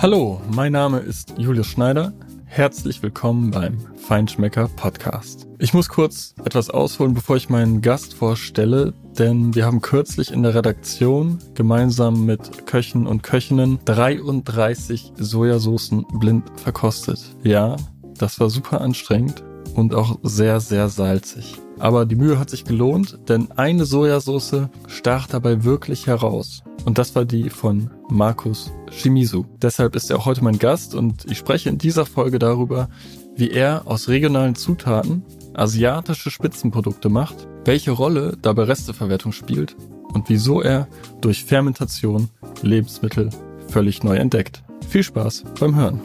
Hallo, mein Name ist Julius Schneider. Herzlich willkommen beim Feinschmecker Podcast. Ich muss kurz etwas ausholen, bevor ich meinen Gast vorstelle, denn wir haben kürzlich in der Redaktion gemeinsam mit Köchen und Köchinnen 33 Sojasoßen blind verkostet. Ja, das war super anstrengend und auch sehr, sehr salzig. Aber die Mühe hat sich gelohnt, denn eine Sojasauce stach dabei wirklich heraus. Und das war die von Markus Shimizu. Deshalb ist er auch heute mein Gast und ich spreche in dieser Folge darüber, wie er aus regionalen Zutaten asiatische Spitzenprodukte macht, welche Rolle dabei Resteverwertung spielt und wieso er durch Fermentation Lebensmittel völlig neu entdeckt. Viel Spaß beim Hören.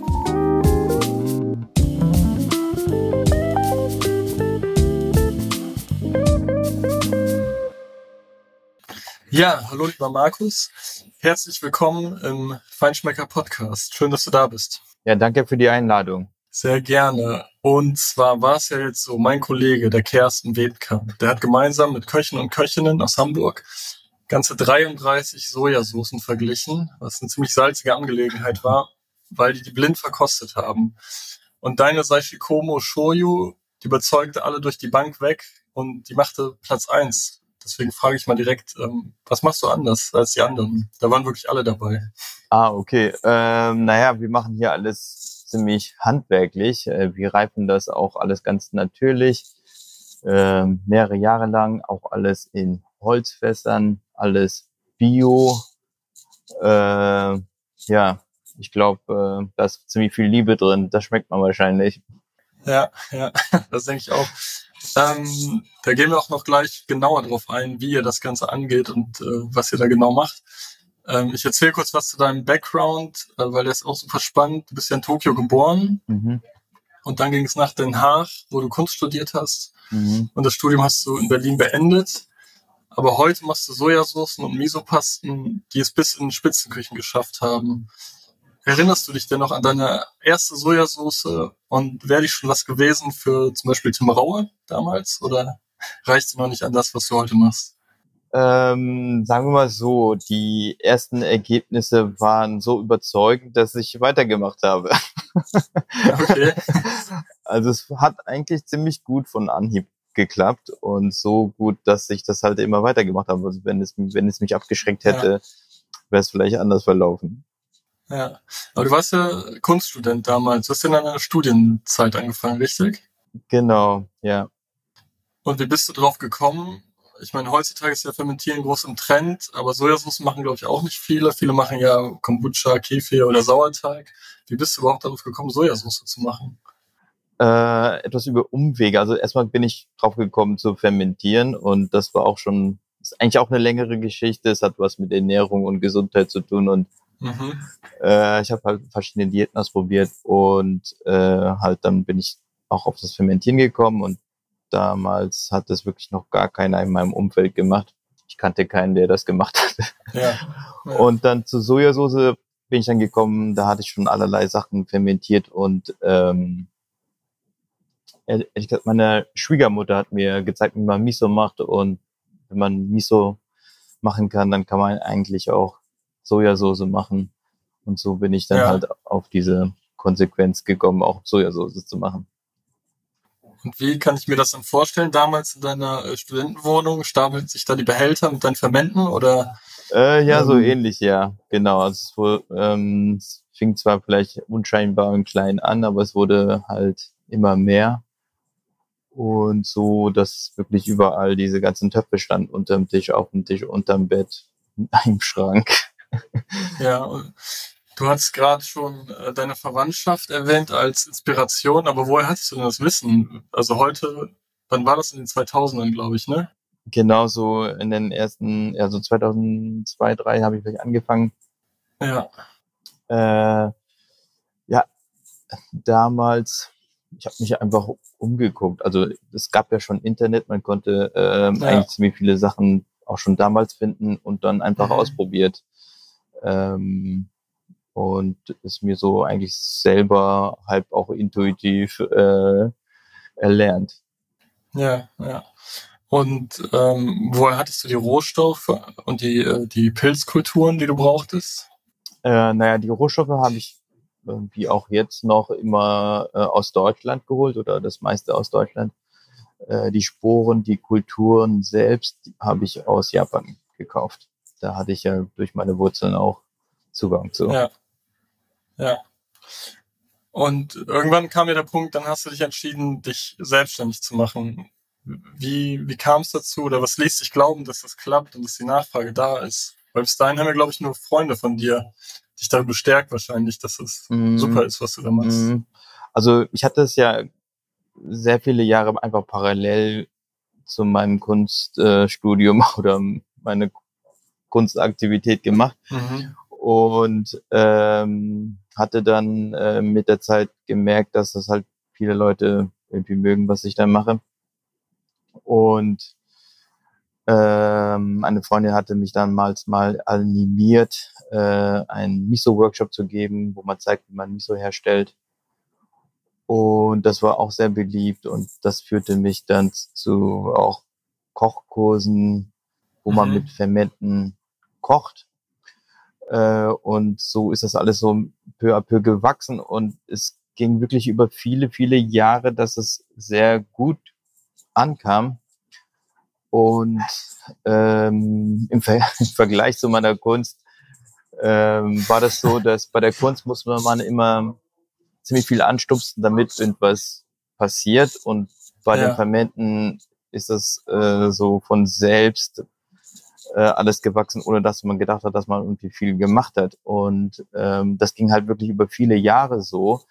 Ja, hallo lieber Markus. Herzlich willkommen im Feinschmecker Podcast. Schön, dass du da bist. Ja, danke für die Einladung. Sehr gerne. Und zwar war es ja jetzt so, mein Kollege, der Kersten Wedkamp, der hat gemeinsam mit Köchen und Köchinnen aus Hamburg ganze 33 Sojasoßen verglichen, was eine ziemlich salzige Angelegenheit war, weil die die blind verkostet haben. Und deine Saishikomo Shoyu, die überzeugte alle durch die Bank weg und die machte Platz eins Deswegen frage ich mal direkt, ähm, was machst du anders als die anderen? Da waren wirklich alle dabei. Ah, okay. Ähm, naja, wir machen hier alles ziemlich handwerklich. Äh, wir reifen das auch alles ganz natürlich. Ähm, mehrere Jahre lang, auch alles in Holzfässern, alles Bio. Äh, ja, ich glaube, äh, da ist ziemlich viel Liebe drin. Das schmeckt man wahrscheinlich. Ja, ja, das denke ich auch. Ähm, da gehen wir auch noch gleich genauer drauf ein, wie ihr das Ganze angeht und äh, was ihr da genau macht. Ähm, ich erzähle kurz was zu deinem Background, äh, weil der ist auch super spannend. Du bist ja in Tokio geboren mhm. und dann ging es nach Den Haag, wo du Kunst studiert hast. Mhm. Und das Studium hast du in Berlin beendet. Aber heute machst du Sojasoßen und Misopasten, die es bis in Spitzenküchen geschafft haben. Erinnerst du dich denn noch an deine erste Sojasauce und wäre die schon was gewesen für zum Beispiel Tim Raue damals oder reicht sie noch nicht an das, was du heute machst? Ähm, sagen wir mal so, die ersten Ergebnisse waren so überzeugend, dass ich weitergemacht habe. Okay. also es hat eigentlich ziemlich gut von Anhieb geklappt und so gut, dass ich das halt immer weitergemacht habe. Also wenn es, wenn es mich abgeschränkt hätte, ja. wäre es vielleicht anders verlaufen. Ja, aber du warst ja Kunststudent damals. Du hast in einer Studienzeit angefangen, richtig? Genau, ja. Und wie bist du drauf gekommen? Ich meine, heutzutage ist ja Fermentieren groß im Trend, aber Sojasauce machen, glaube ich, auch nicht viele. Viele machen ja Kombucha, Kefir oder Sauerteig. Wie bist du überhaupt darauf gekommen, Sojasauce zu machen? Äh, etwas über Umwege. Also erstmal bin ich drauf gekommen zu fermentieren und das war auch schon, ist eigentlich auch eine längere Geschichte. Es hat was mit Ernährung und Gesundheit zu tun und Mhm. Äh, ich habe halt verschiedene Diäten ausprobiert und äh, halt dann bin ich auch auf das Fermentieren gekommen und damals hat das wirklich noch gar keiner in meinem Umfeld gemacht. Ich kannte keinen, der das gemacht hat. Ja, ja. Und dann zu Sojasauce bin ich dann gekommen, da hatte ich schon allerlei Sachen fermentiert und ähm, ehrlich gesagt, meine Schwiegermutter hat mir gezeigt, wie man Miso macht und wenn man Miso machen kann, dann kann man eigentlich auch Sojasauce machen. Und so bin ich dann ja. halt auf diese Konsequenz gekommen, auch Sojasauce zu machen. Und wie kann ich mir das dann vorstellen? Damals in deiner äh, Studentenwohnung stapeln sich da die Behälter mit deinen Fermenten oder? Äh, ja, ähm, so ähnlich, ja. Genau. Also es, ähm, es fing zwar vielleicht unscheinbar und klein an, aber es wurde halt immer mehr. Und so, dass wirklich überall diese ganzen Töpfe standen unterm Tisch, auf dem Tisch, unterm Bett, im Schrank ja, du hast gerade schon äh, deine Verwandtschaft erwähnt als Inspiration, aber woher hattest du denn das Wissen? Also heute, wann war das in den 2000ern, glaube ich, ne? Genau so in den ersten, also 2002, 2003 habe ich vielleicht angefangen. Ja. Äh, ja, damals, ich habe mich einfach umgeguckt. Also es gab ja schon Internet, man konnte äh, ja. eigentlich ziemlich viele Sachen auch schon damals finden und dann einfach mhm. ausprobiert. Ähm, und ist mir so eigentlich selber halb auch intuitiv äh, erlernt. Ja, ja. Und ähm, woher hattest du die Rohstoffe und die, äh, die Pilzkulturen, die du brauchtest? Äh, naja, die Rohstoffe habe ich wie auch jetzt noch immer äh, aus Deutschland geholt oder das meiste aus Deutschland. Äh, die Sporen, die Kulturen selbst habe ich aus Japan gekauft. Da hatte ich ja durch meine Wurzeln auch Zugang zu. Ja. Ja. Und irgendwann kam ja der Punkt, dann hast du dich entschieden, dich selbstständig zu machen. Wie, wie kam es dazu oder was lässt dich glauben, dass das klappt und dass die Nachfrage da ist? Weil bis dahin haben wir, glaube ich, nur Freunde von dir, dich darin bestärkt wahrscheinlich, dass es mm. super ist, was du da machst. Mm. Also ich hatte es ja sehr viele Jahre einfach parallel zu meinem Kunststudium äh, oder meine Kunstaktivität gemacht. Mhm. Und ähm, hatte dann äh, mit der Zeit gemerkt, dass das halt viele Leute irgendwie mögen, was ich da mache. Und ähm, eine Freundin hatte mich damals mal animiert, äh, einen Miso-Workshop zu geben, wo man zeigt, wie man Miso herstellt. Und das war auch sehr beliebt und das führte mich dann zu auch Kochkursen, wo mhm. man mit Fermenten kocht. Äh, und so ist das alles so peu à peu gewachsen und es ging wirklich über viele, viele Jahre, dass es sehr gut ankam. Und ähm, im, Ver im Vergleich zu meiner Kunst ähm, war das so, dass bei der Kunst muss man immer ziemlich viel anstupsen, damit irgendwas passiert. Und bei ja. den Fermenten ist das äh, so von selbst äh, alles gewachsen, ohne dass man gedacht hat, dass man irgendwie viel gemacht hat. Und ähm, das ging halt wirklich über viele Jahre so,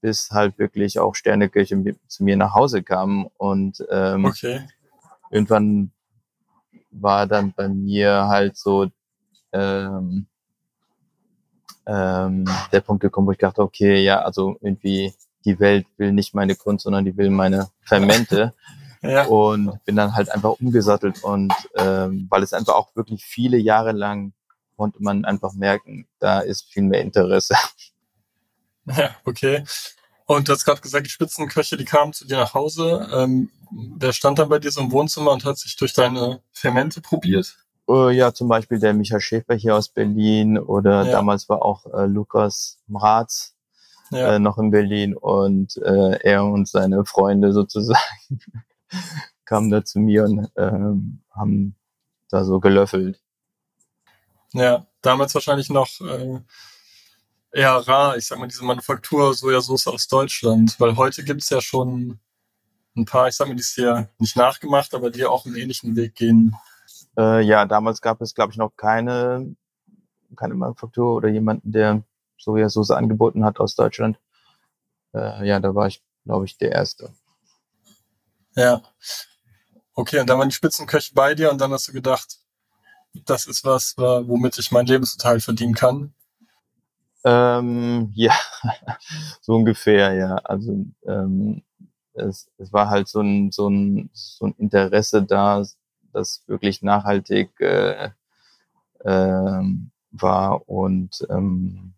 bis halt wirklich auch Sternekirche zu mir nach Hause kam. Und ähm, okay. irgendwann war dann bei mir halt so ähm, ähm, der Punkt gekommen, wo ich dachte, okay, ja, also irgendwie die Welt will nicht meine Kunst, sondern die will meine Fermente. ja. Und bin dann halt einfach umgesattelt und ähm, weil es einfach auch wirklich viele Jahre lang konnte man einfach merken, da ist viel mehr Interesse. Ja, okay. Und du hast gerade gesagt, die Spitzenköche, die kamen zu dir nach Hause. Ähm, wer stand dann bei dir so im Wohnzimmer und hat sich durch deine Fermente probiert? Uh, ja, zum Beispiel der Michael Schäfer hier aus Berlin oder ja. damals war auch äh, Lukas Mraz ja. äh, noch in Berlin und äh, er und seine Freunde sozusagen kamen da zu mir und ähm, haben da so gelöffelt. Ja, damals wahrscheinlich noch äh, eher rar, ich sag mal, diese Manufaktur Sojasauce aus Deutschland, weil heute gibt's ja schon ein paar, ich sag mal, die ist ja nicht nachgemacht, aber die auch einen ähnlichen Weg gehen. Äh, ja, damals gab es, glaube ich, noch keine, keine Manufaktur oder jemanden, der Sojasauce angeboten hat aus Deutschland. Äh, ja, da war ich, glaube ich, der Erste. Ja. Okay, und dann waren die Spitzenköche bei dir und dann hast du gedacht, das ist was, womit ich meinen Lebensunterhalt verdienen kann. Ähm, ja, so ungefähr, ja. Also ähm, es, es war halt so ein, so, ein, so ein Interesse da, das wirklich nachhaltig äh, äh, war und ähm,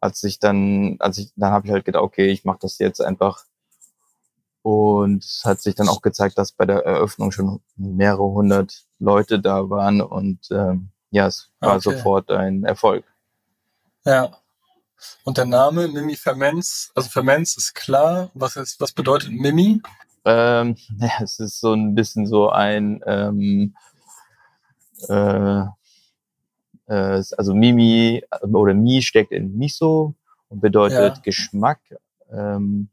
als ich dann, als ich, dann habe ich halt gedacht, okay, ich mache das jetzt einfach und es hat sich dann auch gezeigt, dass bei der Eröffnung schon mehrere hundert Leute da waren und ähm, ja, es war okay. sofort ein Erfolg. Ja. Und der Name Mimi Ferments, also Ferments ist klar. Was ist, was bedeutet Mimi? Ähm, ja, es ist so ein bisschen so ein ähm, äh, äh, also Mimi oder Mi steckt in Miso und bedeutet ja. Geschmack. Ähm,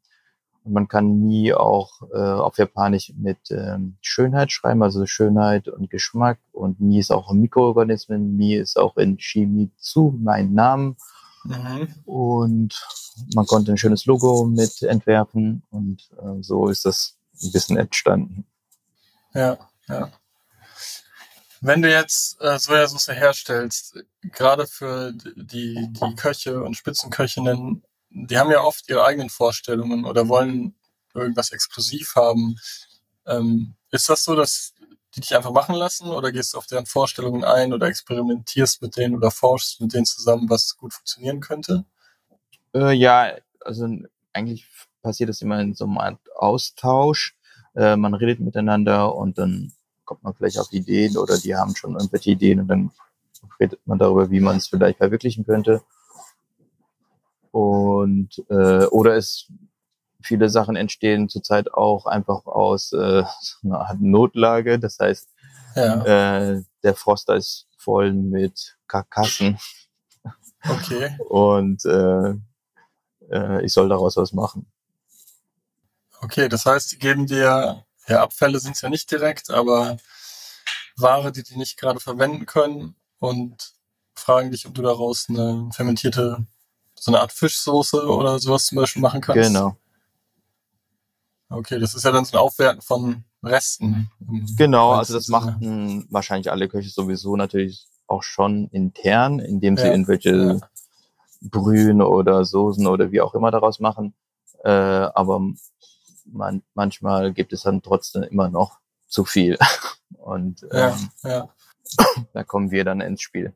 man kann Mi auch äh, auf Japanisch mit ähm, Schönheit schreiben, also Schönheit und Geschmack. Und Mi ist auch ein Mikroorganismen. Mi ist auch in Shimizu mein Name. Mhm. Und man konnte ein schönes Logo mit entwerfen. Und äh, so ist das ein bisschen entstanden. Ja, ja. Wenn du jetzt äh, Sojasauce herstellst, gerade für die, die Köche und Spitzenköchinnen, die haben ja oft ihre eigenen Vorstellungen oder wollen irgendwas exklusiv haben. Ähm, ist das so, dass die dich einfach machen lassen oder gehst du auf deren Vorstellungen ein oder experimentierst mit denen oder forschst mit denen zusammen, was gut funktionieren könnte? Äh, ja, also eigentlich passiert das immer in so einem Art Austausch. Äh, man redet miteinander und dann kommt man vielleicht auf Ideen oder die haben schon irgendwelche Ideen und dann redet man darüber, wie man es vielleicht verwirklichen könnte. Und äh, oder es viele Sachen entstehen zurzeit auch einfach aus äh, einer Art Notlage. Das heißt, ja. äh, der Froster ist voll mit Karkassen. Okay. Und äh, äh, ich soll daraus was machen. Okay, das heißt, die geben dir, ja, Abfälle sind es ja nicht direkt, aber Ware, die die nicht gerade verwenden können und fragen dich, ob du daraus eine fermentierte, so eine Art Fischsoße oder sowas zum Beispiel machen kannst. Genau. Okay, das ist ja dann so ein Aufwerten von Resten. Genau, also das machen wahrscheinlich alle Köche sowieso natürlich auch schon intern, indem sie ja. irgendwelche ja. Brühen oder Soßen oder wie auch immer daraus machen. Äh, aber man, manchmal gibt es dann trotzdem immer noch zu viel. Und ähm, ja, da kommen wir dann ins Spiel.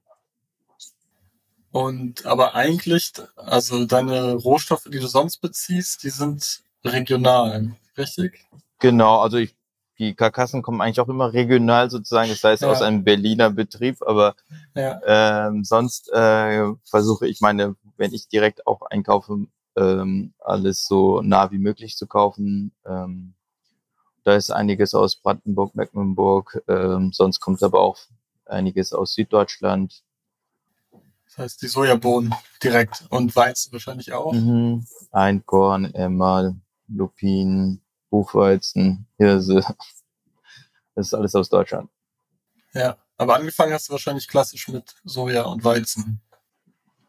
Und aber eigentlich, also deine Rohstoffe, die du sonst beziehst, die sind regional, richtig? Genau, also ich, die Karkassen kommen eigentlich auch immer regional sozusagen, das heißt ja. aus einem Berliner Betrieb, aber ja. ähm, sonst äh, versuche ich meine, wenn ich direkt auch einkaufe, ähm, alles so nah wie möglich zu kaufen. Ähm, da ist einiges aus Brandenburg, Mecklenburg, ähm, sonst kommt aber auch einiges aus Süddeutschland. Das heißt die Sojabohnen direkt und Weizen wahrscheinlich auch. Mhm. Einkorn, Emmal, Lupin, Buchweizen, Hirse. Das ist alles aus Deutschland. Ja, aber angefangen hast du wahrscheinlich klassisch mit Soja und Weizen.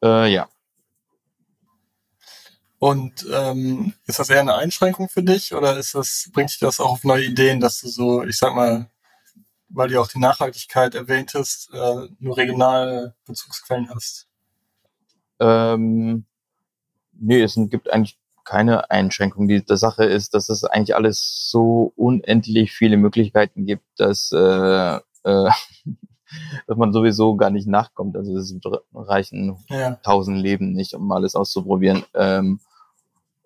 Äh, ja. Und ähm, ist das eher eine Einschränkung für dich oder ist das, bringt dich das auch auf neue Ideen, dass du so, ich sag mal, weil du auch die Nachhaltigkeit erwähnt hast, äh, nur regionale Bezugsquellen hast? Ähm, nee, es gibt eigentlich keine Einschränkung. Die, die Sache ist, dass es eigentlich alles so unendlich viele Möglichkeiten gibt, dass, äh, äh, dass man sowieso gar nicht nachkommt. Also es reichen tausend ja. Leben nicht, um alles auszuprobieren. Ähm,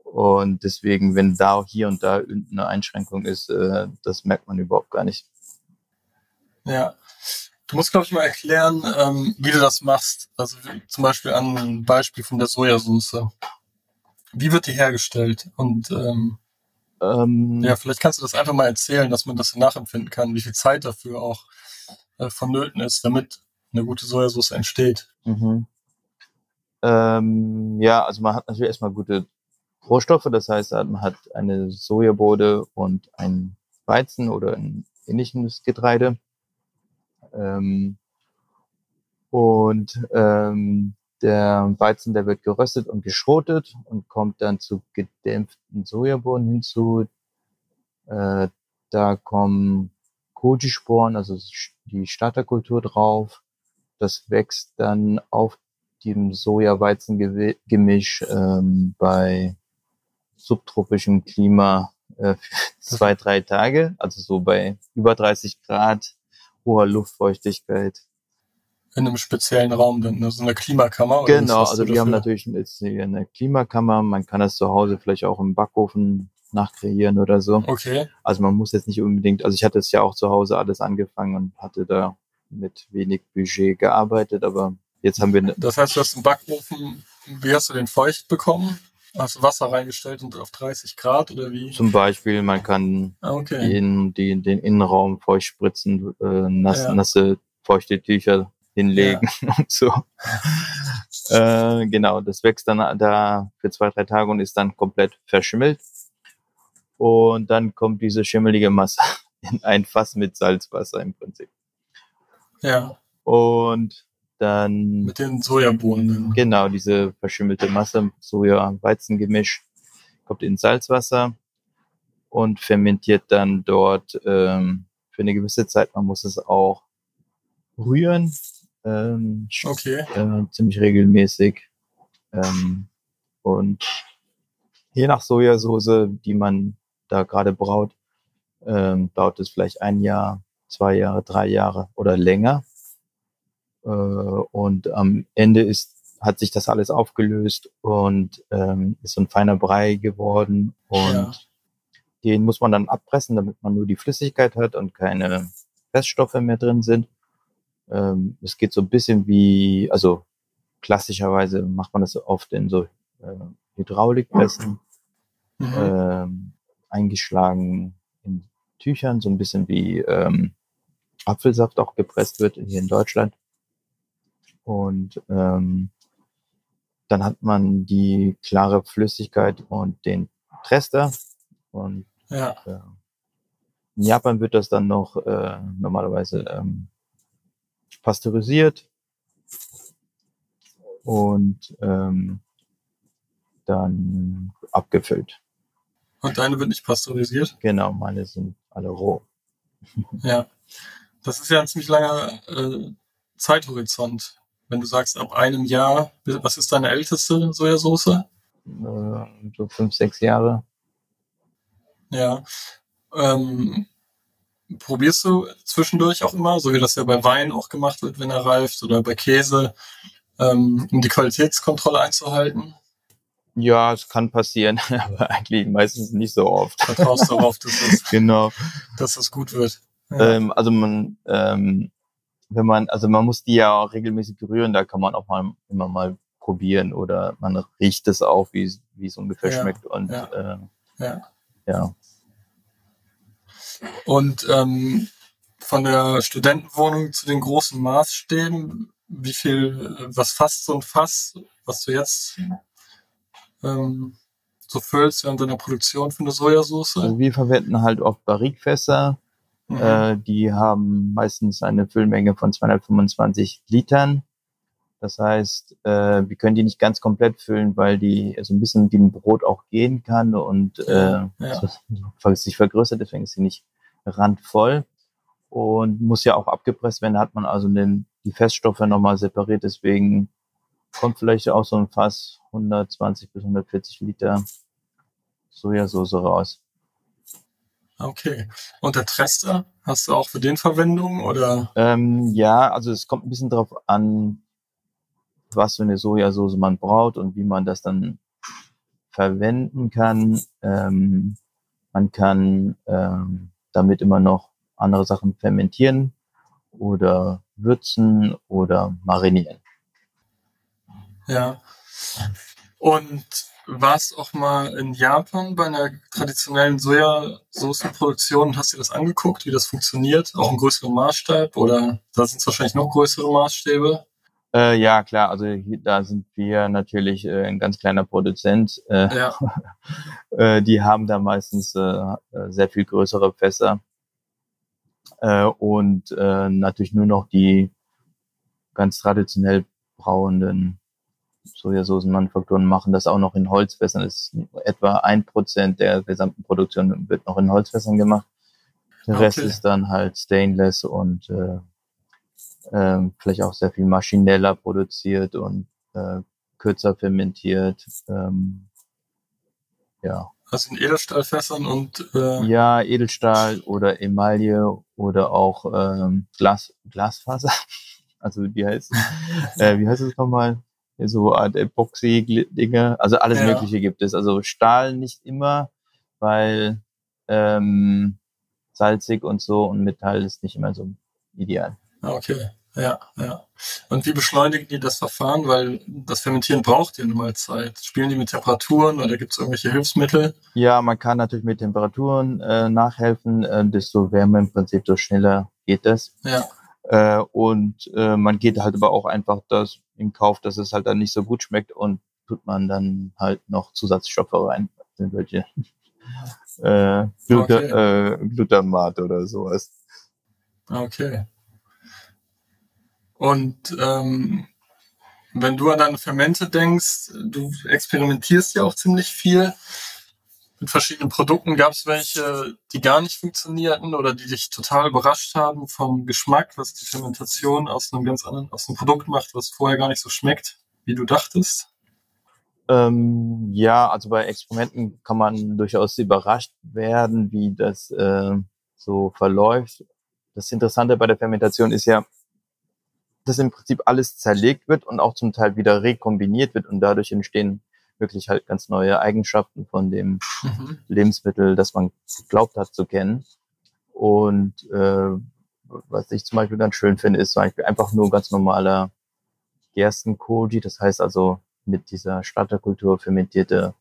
und deswegen, wenn da hier und da eine Einschränkung ist, äh, das merkt man überhaupt gar nicht. Ja. Du musst, glaube ich, mal erklären, ähm, wie du das machst. Also zum Beispiel an einem Beispiel von der Sojasauce. Wie wird die hergestellt? Und ähm, ähm, ja, vielleicht kannst du das einfach mal erzählen, dass man das nachempfinden kann, wie viel Zeit dafür auch äh, vonnöten ist, damit eine gute Sojasauce entsteht. Mhm. Ähm, ja, also man hat natürlich erstmal gute Rohstoffe. Das heißt, man hat eine Sojabode und ein Weizen oder ein ähnliches Getreide. Ähm, und ähm, der Weizen, der wird geröstet und geschrotet und kommt dann zu gedämpften Sojabohnen hinzu. Äh, da kommen Koji-Sporen, also die Starterkultur drauf. Das wächst dann auf dem Soja-Weizen-Gemisch ähm, bei subtropischem Klima äh, zwei, drei Tage, also so bei über 30 Grad, hoher Luftfeuchtigkeit. In einem speziellen Raum, dann so eine Klimakammer? Genau, also die haben natürlich jetzt eine Klimakammer, man kann das zu Hause vielleicht auch im Backofen nachkreieren oder so. Okay. Also man muss jetzt nicht unbedingt, also ich hatte es ja auch zu Hause alles angefangen und hatte da mit wenig Budget gearbeitet, aber jetzt haben wir... Das heißt, du hast einen Backofen, wie hast du den feucht bekommen? Du Wasser reingestellt und auf 30 Grad oder wie? Zum Beispiel, man kann ah, okay. den, den, den Innenraum feucht spritzen, äh, nass, ja. nasse, feuchte Tücher hinlegen ja. und so. äh, genau, das wächst dann da für zwei, drei Tage und ist dann komplett verschimmelt. Und dann kommt diese schimmelige Masse in ein Fass mit Salzwasser im Prinzip. Ja. Und dann. Mit den Sojabohnen. Genau, diese verschimmelte Masse, Soja-Weizen-Gemisch, kommt in Salzwasser und fermentiert dann dort ähm, für eine gewisse Zeit. Man muss es auch rühren. Ähm, okay. Äh, ziemlich regelmäßig. Ähm, und je nach Sojasauce, die man da gerade braut, ähm, dauert es vielleicht ein Jahr, zwei Jahre, drei Jahre oder länger. Äh, und am Ende ist, hat sich das alles aufgelöst und ähm, ist so ein feiner Brei geworden. Und ja. den muss man dann abpressen, damit man nur die Flüssigkeit hat und keine Feststoffe mehr drin sind. Ähm, es geht so ein bisschen wie, also klassischerweise macht man das oft in so äh, Hydraulikpressen, mhm. ähm, eingeschlagen in Tüchern, so ein bisschen wie ähm, Apfelsaft auch gepresst wird hier in Deutschland. Und ähm, dann hat man die klare Flüssigkeit und den Trester. Und ja. äh, in Japan wird das dann noch äh, normalerweise ähm, pasteurisiert und ähm, dann abgefüllt. Und deine wird nicht pasteurisiert? Genau, meine sind alle roh. Ja, das ist ja ein ziemlich langer äh, Zeithorizont. Wenn du sagst, ab einem Jahr, was ist deine älteste Sojasauce? Äh, so fünf, sechs Jahre. Ja. Ähm, probierst du zwischendurch auch immer, so wie das ja bei Wein auch gemacht wird, wenn er reift, oder bei Käse, ähm, um die Qualitätskontrolle einzuhalten? Ja, es kann passieren, aber eigentlich meistens nicht so oft. Vertraust darauf, dass es, genau. dass es gut wird. Ja. Ähm, also man, ähm, wenn man, also man muss die ja auch regelmäßig berühren, da kann man auch mal immer mal probieren oder man riecht es auch, wie, es ungefähr ja. schmeckt und ja. Äh, ja. ja. Und ähm, von der Studentenwohnung zu den großen Maßstäben, wie viel, was fasst so ein Fass, was du jetzt ähm, so füllst während deiner Produktion für eine Sojasauce? Also wir verwenden halt oft Barrikfässer. Mhm. Äh, die haben meistens eine Füllmenge von 225 Litern. Das heißt, äh, wir können die nicht ganz komplett füllen, weil die so ein bisschen wie ein Brot auch gehen kann und äh, ja. so, sich vergrößert, deswegen ist sie nicht randvoll und muss ja auch abgepresst werden. Da hat man also den, die Feststoffe nochmal separiert, deswegen kommt vielleicht auch so ein Fass 120 bis 140 Liter Sojasauce raus. Okay. Und der Trester, hast du auch für den Verwendung oder? Ähm, ja, also es kommt ein bisschen drauf an, was für eine Sojasauce man braucht und wie man das dann verwenden kann. Ähm, man kann ähm, damit immer noch andere Sachen fermentieren oder würzen oder marinieren. Ja. Und warst auch mal in Japan bei einer traditionellen Sojasoßenproduktion und hast dir das angeguckt, wie das funktioniert? Auch im größeren Maßstab oder da sind es wahrscheinlich noch größere Maßstäbe? Äh, ja, klar. Also hier, da sind wir natürlich äh, ein ganz kleiner Produzent. Äh, ja. äh, die haben da meistens äh, sehr viel größere Fässer äh, und äh, natürlich nur noch die ganz traditionell brauenden Sojasoßenmanufakturen machen das auch noch in Holzfässern. Das ist etwa ein Prozent der gesamten Produktion wird noch in Holzfässern gemacht. Der okay. Rest ist dann halt Stainless und äh, ähm, vielleicht auch sehr viel maschineller produziert und äh, kürzer fermentiert. Ähm, ja. Also in Edelstahlfässern und äh ja Edelstahl oder Emaille oder auch ähm, Glas Glasfaser. Also wie heißt äh, wie heißt es nochmal? So Art Epoxy-Dinge. Also alles ja. Mögliche gibt es. Also Stahl nicht immer, weil ähm, salzig und so und Metall ist nicht immer so ideal. Ah, okay. Ja, ja. Und wie beschleunigen die das Verfahren? Weil das Fermentieren braucht ja nun mal Zeit. Spielen die mit Temperaturen oder gibt es irgendwelche Hilfsmittel? Ja, man kann natürlich mit Temperaturen äh, nachhelfen. Äh, desto wärmer im Prinzip, desto schneller geht das. Ja. Äh, und äh, man geht halt aber auch einfach das in Kauf, dass es halt dann nicht so gut schmeckt und tut man dann halt noch Zusatzstoffe rein. Sind welche äh, Gluta okay. äh, Glutamat oder sowas. Okay. Und ähm, wenn du an deine Fermente denkst, du experimentierst ja auch ziemlich viel mit verschiedenen Produkten. Gab es welche, die gar nicht funktionierten oder die dich total überrascht haben vom Geschmack, was die Fermentation aus einem ganz anderen, aus einem Produkt macht, was vorher gar nicht so schmeckt, wie du dachtest? Ähm, ja, also bei Experimenten kann man durchaus überrascht werden, wie das äh, so verläuft. Das Interessante bei der Fermentation ist ja, dass im Prinzip alles zerlegt wird und auch zum Teil wieder rekombiniert wird und dadurch entstehen wirklich halt ganz neue Eigenschaften von dem mhm. Lebensmittel, das man geglaubt hat zu kennen. Und äh, was ich zum Beispiel ganz schön finde, ist zum Beispiel einfach nur ganz normaler Gerstenkoji. Das heißt also mit dieser Starterkultur fermentierte,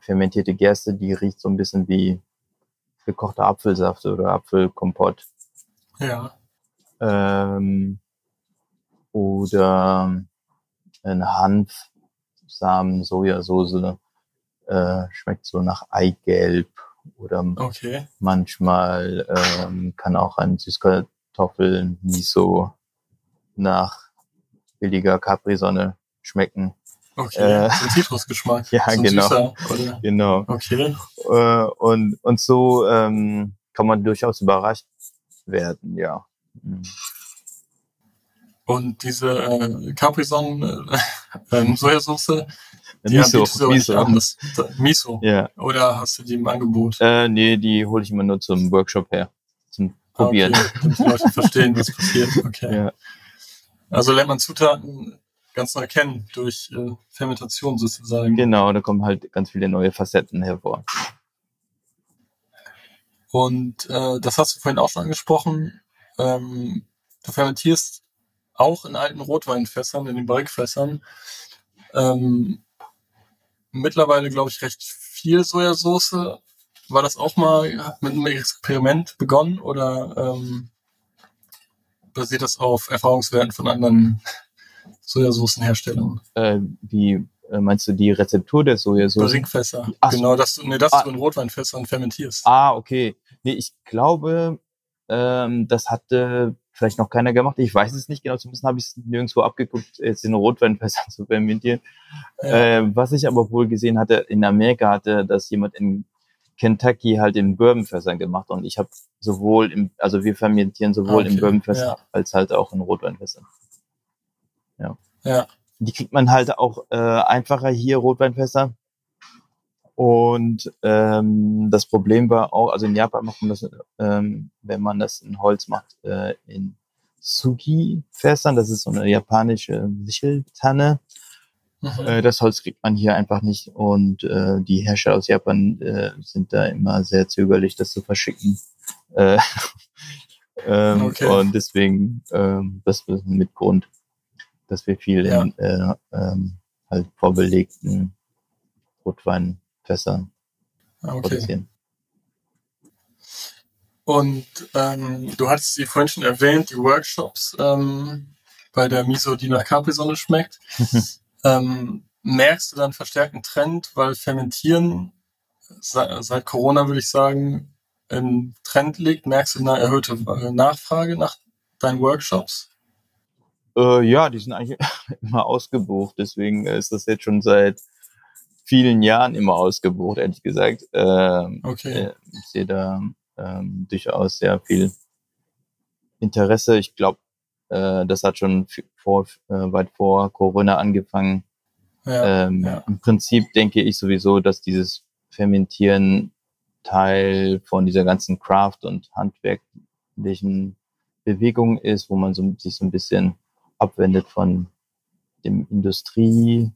fermentierte Gerste, die riecht so ein bisschen wie gekochter Apfelsaft oder Apfelkompott. Ja. Ähm, oder ein Hanf, Samen, Sojasauce, äh, schmeckt so nach Eigelb oder okay. manchmal ähm, kann auch ein Süßkartoffel Miso nach billiger Capri-Sonne schmecken. Okay, äh, so Zitrusgeschmack. ja, so genau. Süßer, genau. Okay. Äh, und, und so ähm, kann man durchaus überrascht werden, ja. Und diese äh, Capri-Sonne äh, äh, Sojasauce, die Miso, du Miso. An, das, Miso. Ja. Oder hast du die im Angebot? Äh, nee, die hole ich immer nur zum Workshop her. Zum Probieren. Ah, okay. Damit die Leute verstehen, was passiert. Okay. Ja. Also lernt man Zutaten ganz neu kennen durch äh, Fermentation sozusagen. Genau, da kommen halt ganz viele neue Facetten hervor. Und äh, das hast du vorhin auch schon angesprochen. Ähm, du fermentierst auch in alten Rotweinfässern, in den Barrikfässern. Ähm, mittlerweile, glaube ich, recht viel Sojasauce. War das auch mal mit einem Experiment begonnen oder ähm, basiert das auf Erfahrungswerten von anderen Sojasoßenherstellern? Äh, wie äh, meinst du die Rezeptur der Sojasauce? Barrikfässer. Ach genau, dass du, nee, dass Ah. du in Rotweinfässern fermentierst. Ah, okay. Nee, ich glaube, ähm, das hatte vielleicht noch keiner gemacht. Ich weiß es nicht genau. Zumindest habe ich es nirgendwo abgeguckt, jetzt in Rotweinfässern zu fermentieren. Ja. Äh, was ich aber wohl gesehen hatte, in Amerika hatte das jemand in Kentucky halt in Bourbonfässern gemacht und ich habe sowohl im, also wir fermentieren sowohl Okay, in Bourbonfässern ja. als halt auch in Rotweinfässern. Ja. Die kriegt man halt auch äh, einfacher hier, Rotweinfässer. Und ähm, das Problem war auch, also in Japan macht man das, ähm, wenn man das in Holz macht, äh, in Sugi-Fässern. Das ist so eine japanische Wicheltanne. Mhm. Äh, das Holz kriegt man hier einfach nicht. Und äh, die Herrscher aus Japan äh, sind da immer sehr zögerlich, das zu verschicken. Äh, ähm, Okay. Und deswegen, ähm, das ist mit Grund, dass wir viel Ja. in äh, ähm, halt vorbelegten Rotweinfässern okay. produzieren. Und ähm, du hattest sie vorhin schon erwähnt, die Workshops ähm, bei der Miso, die nach Capri-Sonne schmeckt. ähm, merkst du dann verstärkten Trend, weil Fermentieren se seit Corona, würde ich sagen, im Trend liegt? Merkst du eine erhöhte äh, Nachfrage nach deinen Workshops? Äh, ja, die sind eigentlich immer ausgebucht. Deswegen ist das jetzt schon seit vielen Jahren immer ausgebucht, ehrlich gesagt. Ähm, Okay. äh, ich sehe da ähm, durchaus sehr viel Interesse. Ich glaube, äh, das hat schon vor, äh, weit vor Corona angefangen. Ja, ähm, ja. Im Prinzip denke ich sowieso, dass dieses Fermentieren Teil von dieser ganzen Craft- und handwerklichen Bewegung ist, wo man so, sich so ein bisschen abwendet von dem Industrieprodukt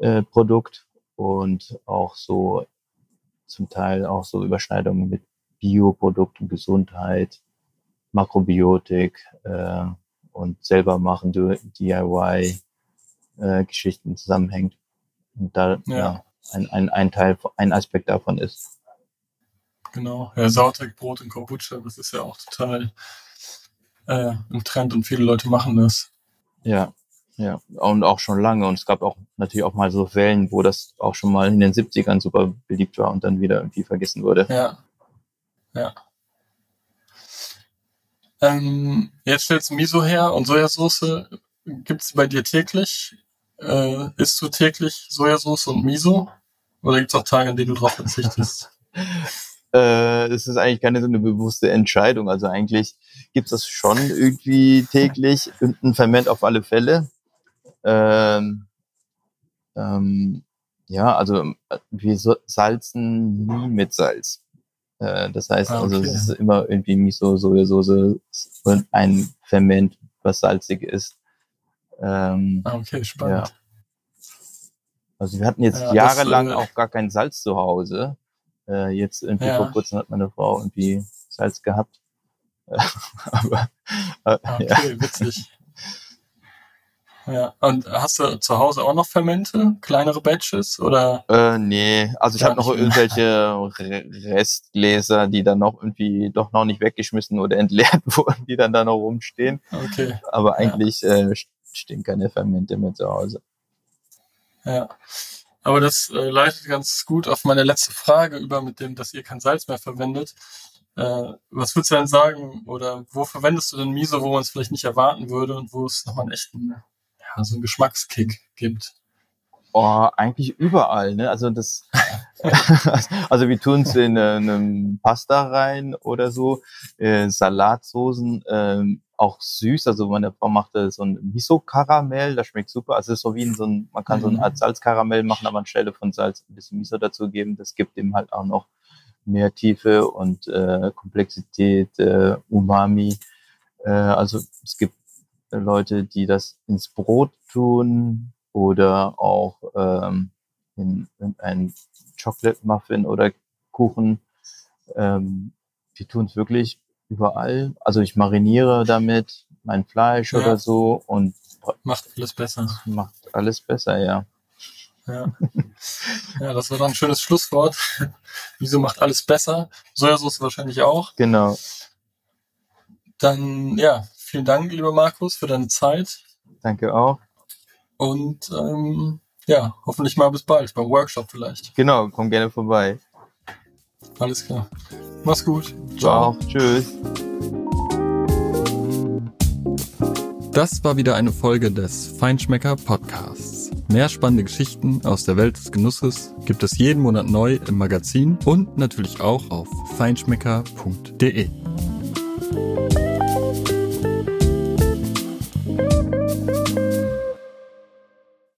äh, Produkt und auch so zum Teil auch so Überschneidungen mit Bioprodukten, Gesundheit, Makrobiotik äh, und selber machen, DIY äh, zusammenhängt. Und da Ja. ja. ein, ein, ein Teil, ein Aspekt davon ist. Genau. Ja, Sauerteigbrot und Kombucha, das ist ja auch total äh, im Trend und viele Leute machen das. Ja, ja. Und auch schon lange. Und es gab auch natürlich auch mal so Wellen, wo das auch schon mal in den 70ern super beliebt war und dann wieder irgendwie vergessen wurde. Ja. Ja. Ähm, jetzt stellst du Miso her und Sojasauce. Gibt's bei dir täglich? Äh, isst du täglich Sojasauce und Miso? Oder gibt's auch Tage, an denen du drauf verzichtest? Äh, es ist eigentlich keine so eine bewusste Entscheidung. Also eigentlich gibt es das schon irgendwie täglich. Und ein Ferment auf alle Fälle. Ähm, ähm, ja, also äh, wir salzen nie mit Salz. Äh, das heißt, Ah, also okay. es ist immer irgendwie Miso, Sojasauce und ein Ferment, was salzig ist. Ähm, ah, okay, spannend. Also wir hatten jetzt ja, jahrelang das, äh, auch gar kein Salz zu Hause. Äh, jetzt irgendwie ja. vor kurzem hat meine Frau irgendwie Salz gehabt. Aber äh, okay, ja. witzig. Ja, und hast du zu Hause auch noch Fermente, kleinere Batches oder? Äh, nee, also ich habe noch irgendwelche Restgläser, die dann noch irgendwie doch noch nicht weggeschmissen oder entleert wurden, die dann da noch rumstehen. Okay. Aber eigentlich ja. äh, stehen keine Fermente mehr zu Hause. Ja. Aber das äh, leitet ganz gut auf meine letzte Frage über, mit dem, dass ihr kein Salz mehr verwendet. Äh, was würdest du denn sagen, oder wo verwendest du denn Miso, wo man es vielleicht nicht erwarten würde und wo es nochmal einen echten so einen Geschmackskick gibt? Oh, eigentlich überall, ne? Also das, also wir tun es in äh, einem Pasta rein oder so, äh, Salatsoßen, äh, auch süß. Also meine Frau machte so ein Miso-Karamell, das schmeckt super. Also es ist so wie in so ein, man kann so eine mhm. Art Salzkaramell machen, aber anstelle von Salz ein bisschen Miso dazu geben. Das gibt ihm halt auch noch mehr Tiefe und äh, Komplexität, äh, Umami. Äh, also es gibt Leute, die das ins Brot tun oder auch ähm, in, in einen Chocolate Muffin oder Kuchen. Ähm, die tun es wirklich überall. Also ich mariniere damit mein Fleisch ja. oder so und macht alles besser. Macht alles besser, ja. Ja. ja, das war dann ein schönes Schlusswort. Wieso macht alles besser? Sojasauce wahrscheinlich auch. Genau. Dann, ja, vielen Dank, lieber Markus, für deine Zeit. Danke auch. Und ähm, ja, hoffentlich mal bis bald, beim Workshop vielleicht. Genau, komm gerne vorbei. Alles klar. Mach's gut. Ciao. Ciao. Tschüss. Das war wieder eine Folge des Feinschmecker Podcasts. Mehr spannende Geschichten aus der Welt des Genusses gibt es jeden Monat neu im Magazin und natürlich auch auf feinschmecker.de.